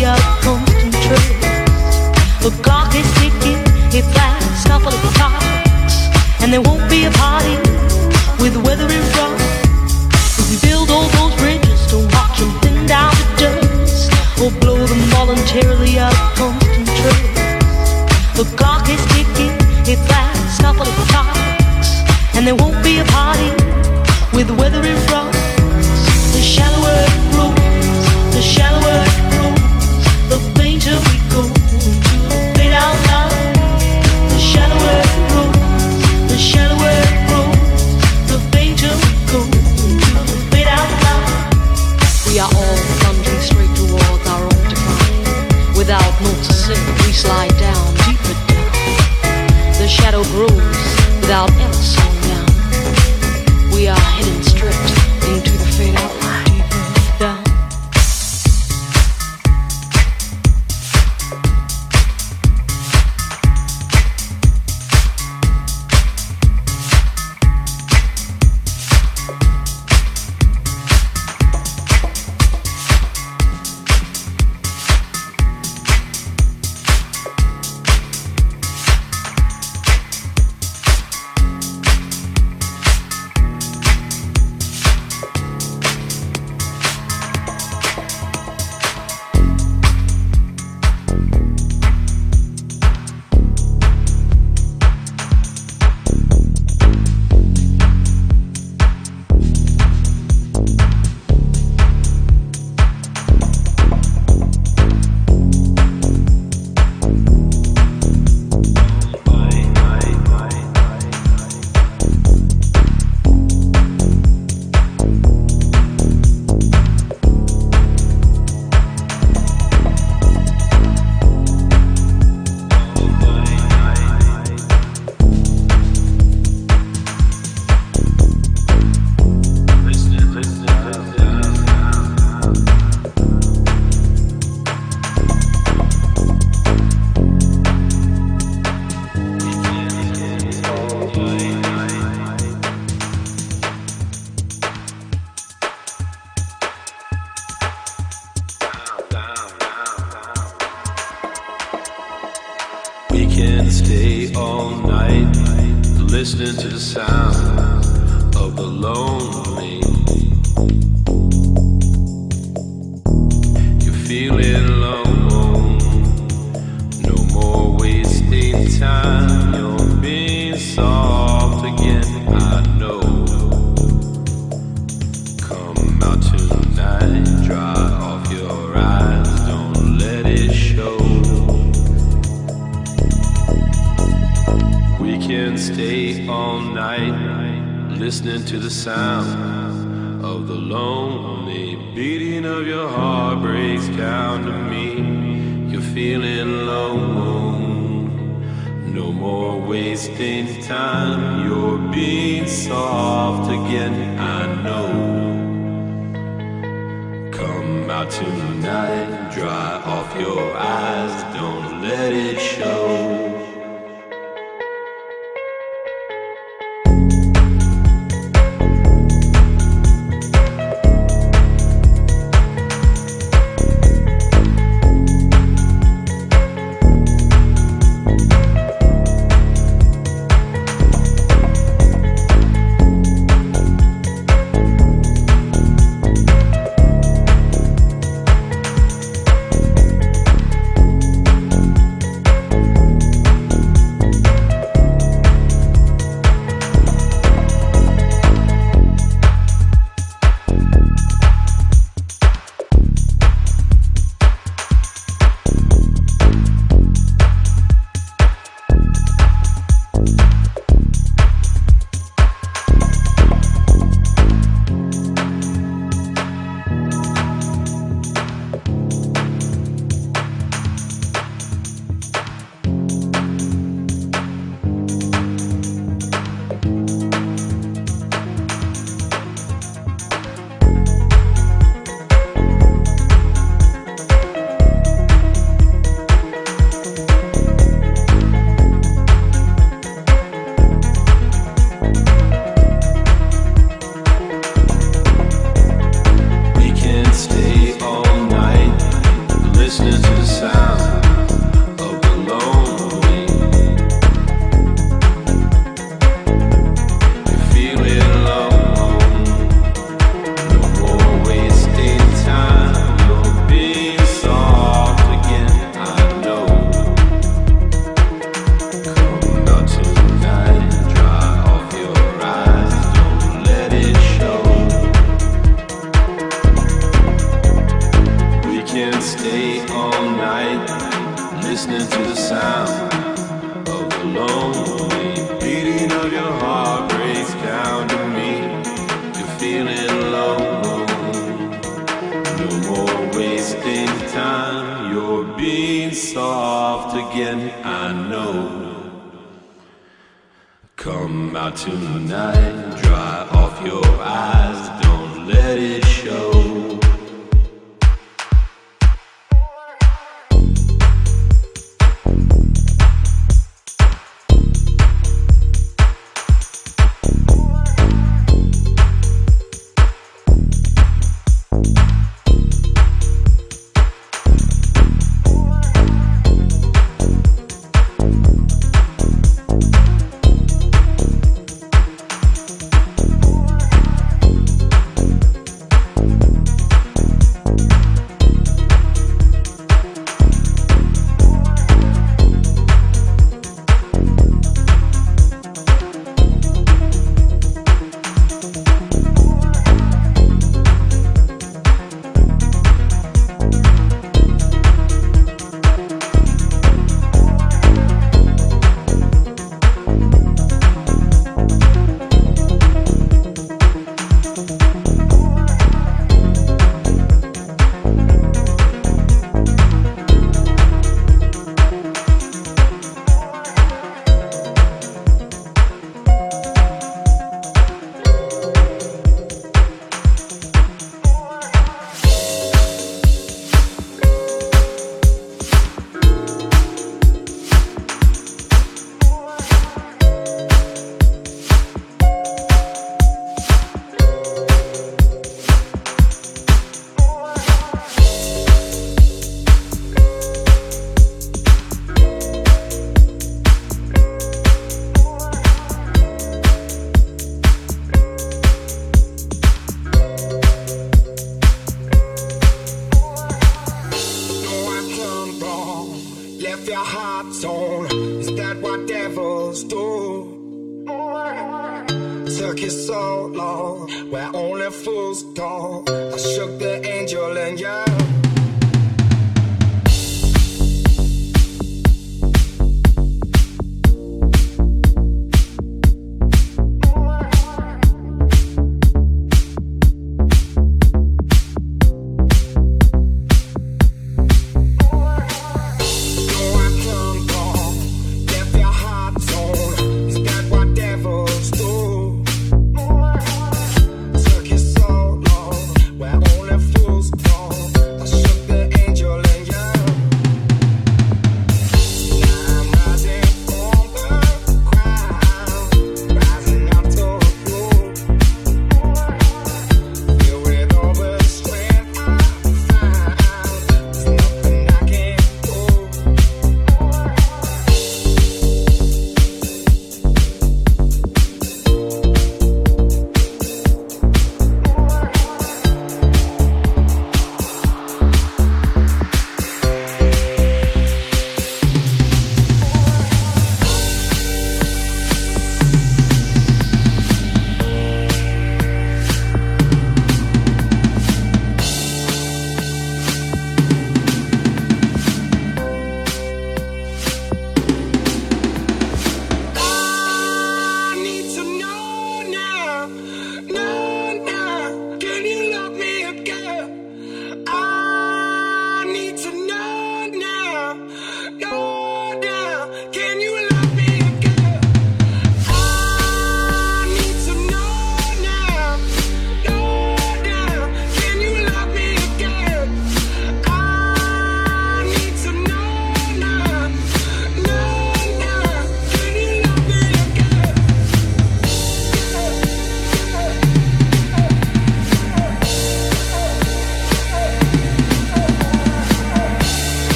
your concentrates. The clock is ticking, it and there won't be a pause. listening to the sound of the lone.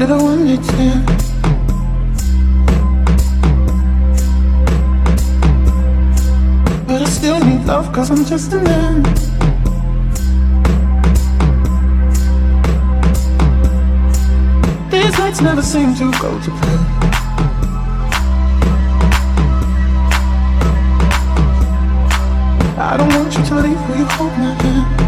At a one night stand. But I still need love, cause I'm just a man. These nights never seem to go to plan. I don't want you to leave, will you hold my hand?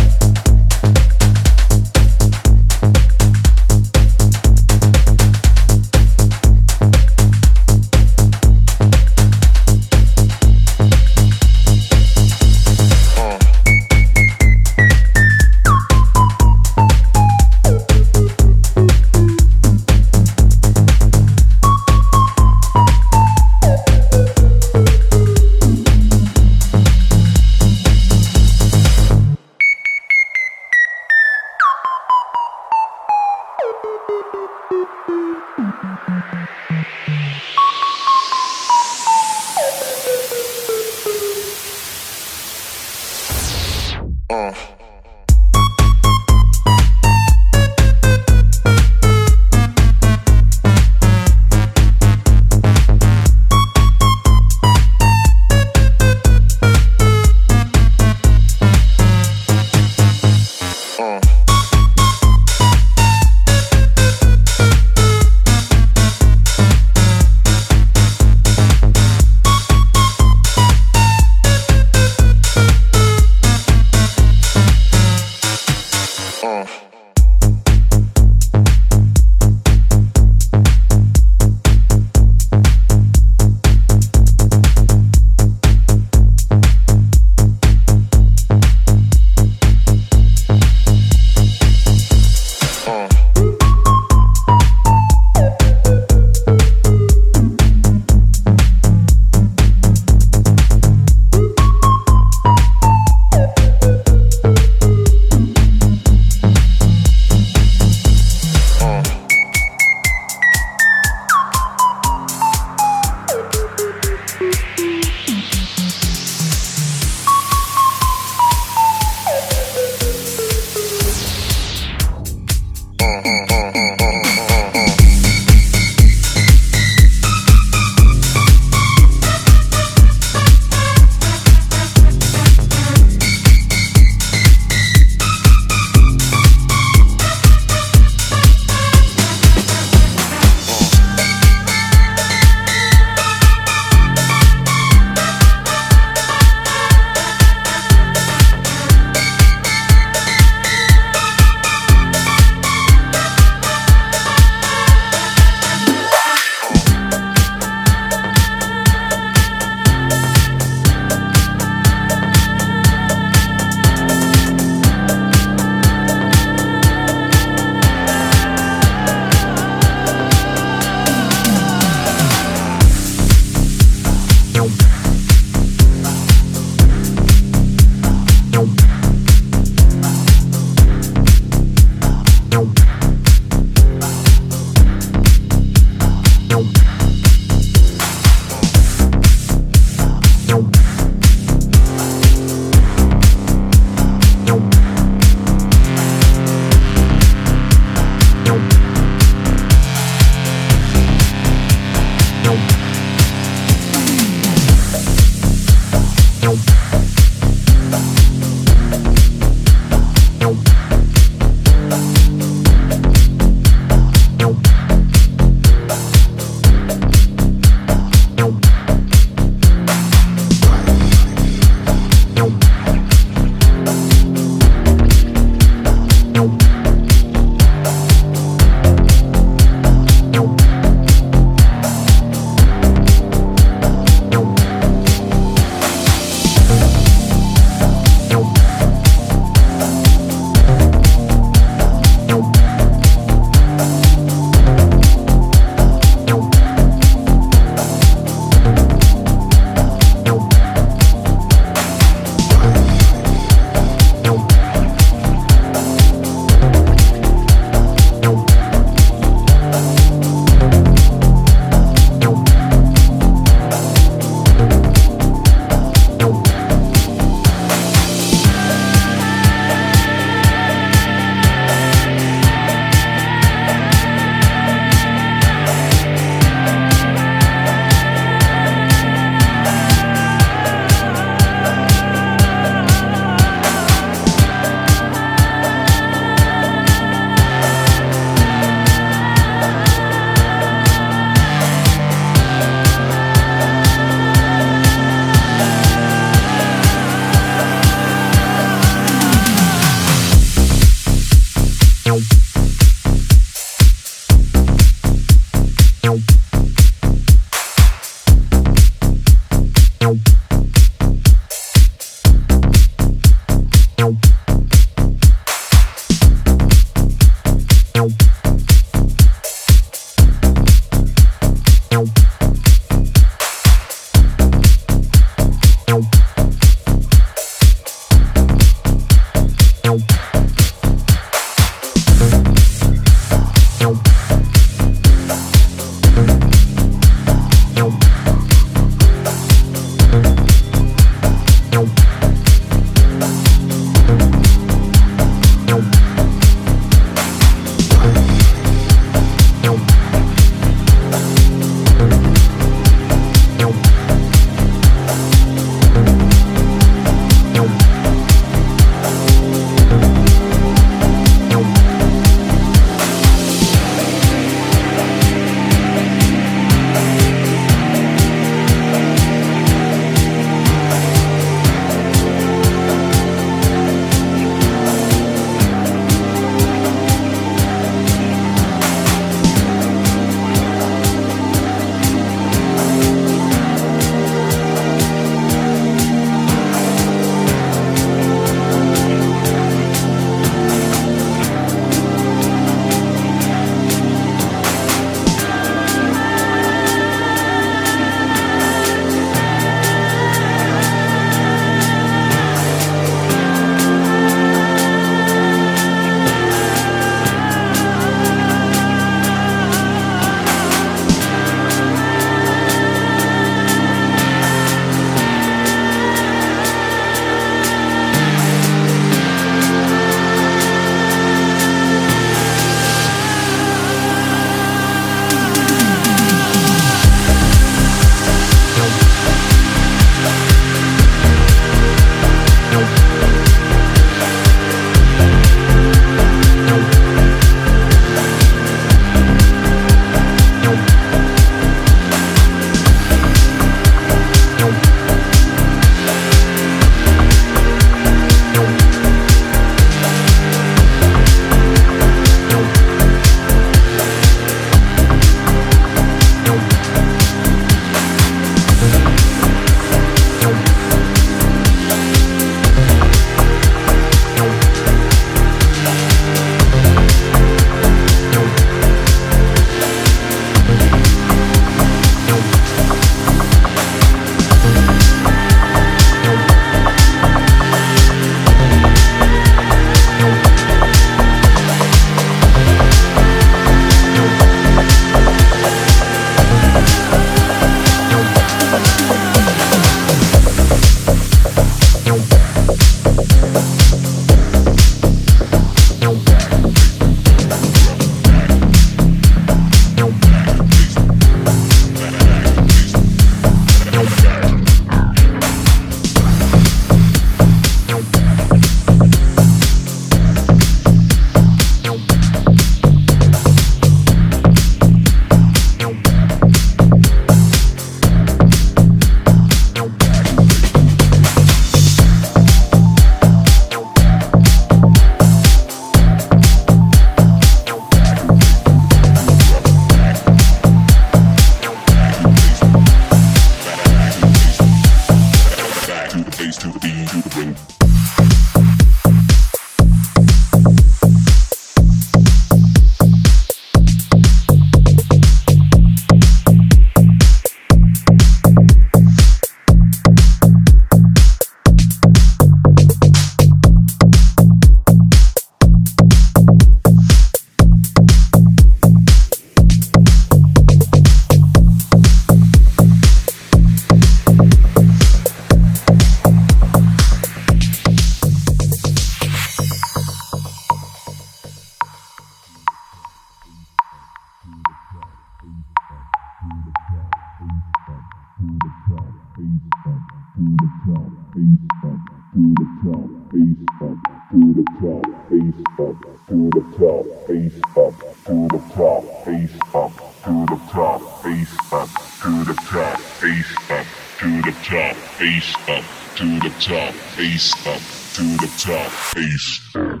top, face up,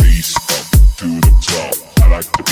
face up to the top. I like the.